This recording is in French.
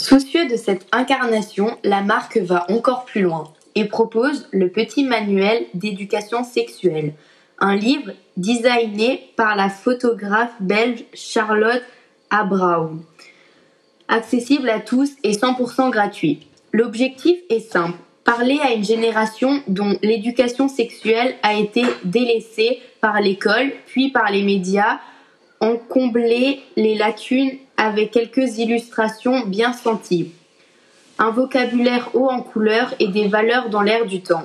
Soucieux de cette incarnation, la marque va encore plus loin et propose le petit manuel d'éducation sexuelle, un livre designé par la photographe belge Charlotte Abraum, accessible à tous et 100% gratuit. L'objectif est simple, parler à une génération dont l'éducation sexuelle a été délaissée par l'école puis par les médias, en combler les lacunes avec quelques illustrations bien senties, un vocabulaire haut en couleurs et des valeurs dans l'air du temps.